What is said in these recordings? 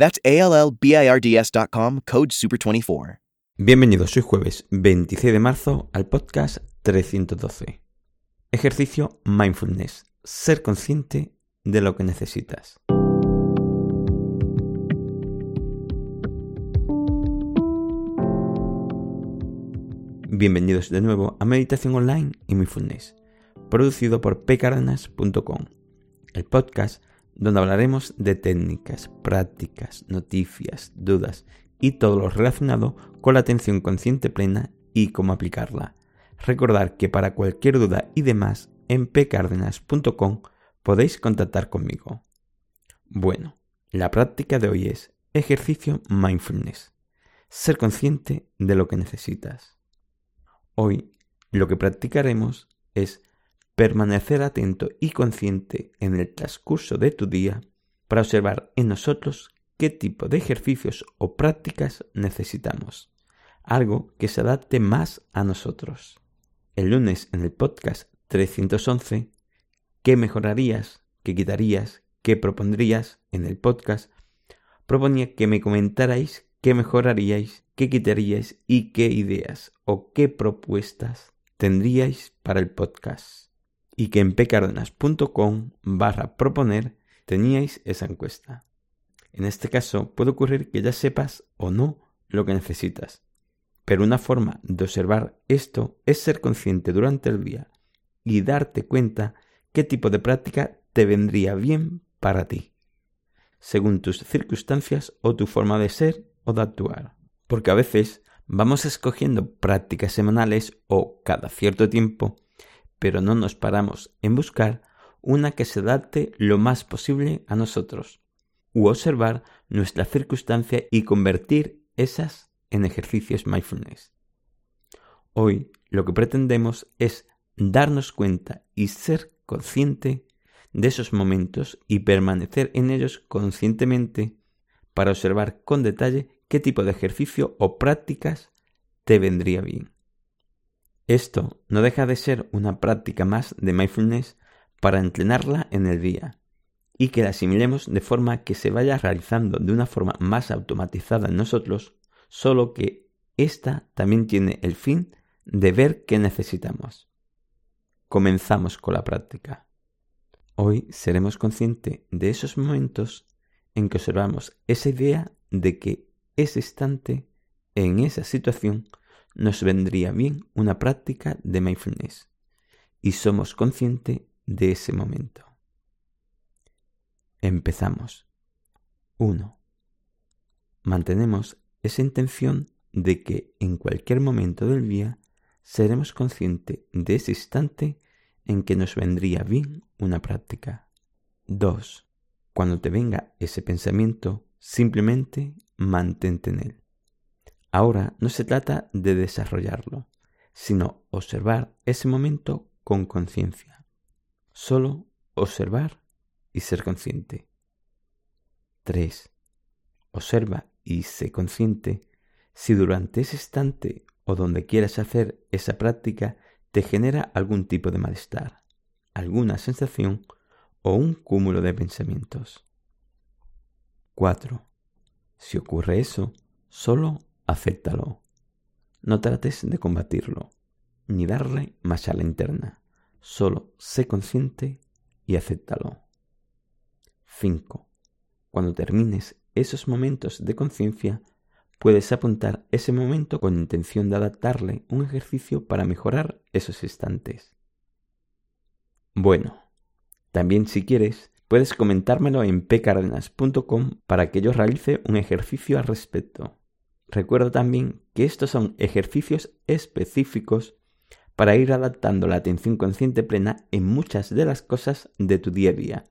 That's code SUPER24. Bienvenidos, hoy jueves 26 de marzo al podcast 312. Ejercicio Mindfulness. Ser consciente de lo que necesitas. Bienvenidos de nuevo a Meditación Online y Mindfulness, producido por pcardenas.com, el podcast donde hablaremos de técnicas, prácticas, noticias, dudas y todo lo relacionado con la atención consciente plena y cómo aplicarla. Recordar que para cualquier duda y demás en pcardenas.com podéis contactar conmigo. Bueno, la práctica de hoy es ejercicio mindfulness. Ser consciente de lo que necesitas. Hoy lo que practicaremos es permanecer atento y consciente en el transcurso de tu día para observar en nosotros qué tipo de ejercicios o prácticas necesitamos, algo que se adapte más a nosotros. El lunes en el podcast 311, ¿qué mejorarías, qué quitarías, qué propondrías en el podcast? Proponía que me comentarais qué mejoraríais, qué quitaríais y qué ideas o qué propuestas tendríais para el podcast y que en pcardenas.com barra proponer teníais esa encuesta. En este caso puede ocurrir que ya sepas o no lo que necesitas, pero una forma de observar esto es ser consciente durante el día y darte cuenta qué tipo de práctica te vendría bien para ti, según tus circunstancias o tu forma de ser o de actuar. Porque a veces vamos escogiendo prácticas semanales o cada cierto tiempo pero no nos paramos en buscar una que se adapte lo más posible a nosotros, u observar nuestra circunstancia y convertir esas en ejercicios mindfulness. Hoy lo que pretendemos es darnos cuenta y ser consciente de esos momentos y permanecer en ellos conscientemente para observar con detalle qué tipo de ejercicio o prácticas te vendría bien. Esto no deja de ser una práctica más de mindfulness para entrenarla en el día y que la asimilemos de forma que se vaya realizando de una forma más automatizada en nosotros, solo que esta también tiene el fin de ver qué necesitamos. Comenzamos con la práctica. Hoy seremos conscientes de esos momentos en que observamos esa idea de que ese instante, en esa situación, nos vendría bien una práctica de mindfulness y somos conscientes de ese momento. Empezamos. 1. Mantenemos esa intención de que en cualquier momento del día seremos conscientes de ese instante en que nos vendría bien una práctica. 2. Cuando te venga ese pensamiento, simplemente mantente en él. Ahora no se trata de desarrollarlo, sino observar ese momento con conciencia. Solo observar y ser consciente. 3. Observa y sé consciente si durante ese instante o donde quieras hacer esa práctica te genera algún tipo de malestar, alguna sensación o un cúmulo de pensamientos. 4. Si ocurre eso, solo acéptalo. No trates de combatirlo, ni darle más a la interna. Solo sé consciente y acéptalo. 5. Cuando termines esos momentos de conciencia, puedes apuntar ese momento con intención de adaptarle un ejercicio para mejorar esos instantes. Bueno, también si quieres, puedes comentármelo en pcardenas.com para que yo realice un ejercicio al respecto. Recuerda también que estos son ejercicios específicos para ir adaptando la atención consciente plena en muchas de las cosas de tu día a día.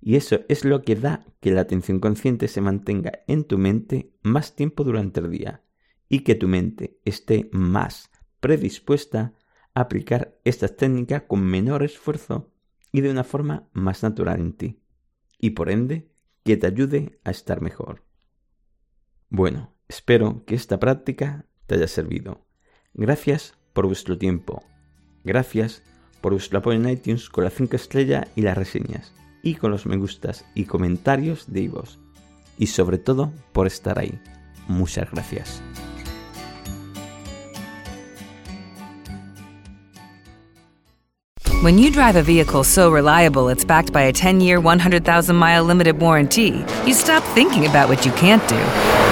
Y eso es lo que da que la atención consciente se mantenga en tu mente más tiempo durante el día y que tu mente esté más predispuesta a aplicar estas técnicas con menor esfuerzo y de una forma más natural en ti, y por ende que te ayude a estar mejor. Bueno, espero que esta práctica te haya servido. Gracias por vuestro tiempo. Gracias por vuestro apoyo en iTunes con la 5 estrella y las reseñas, y con los me gustas y comentarios de vos. Y sobre todo por estar ahí. Muchas gracias. When you drive a vehicle so reliable it's backed by a 10 year, 100,000 mile limited warranty, you stop thinking about what you can't do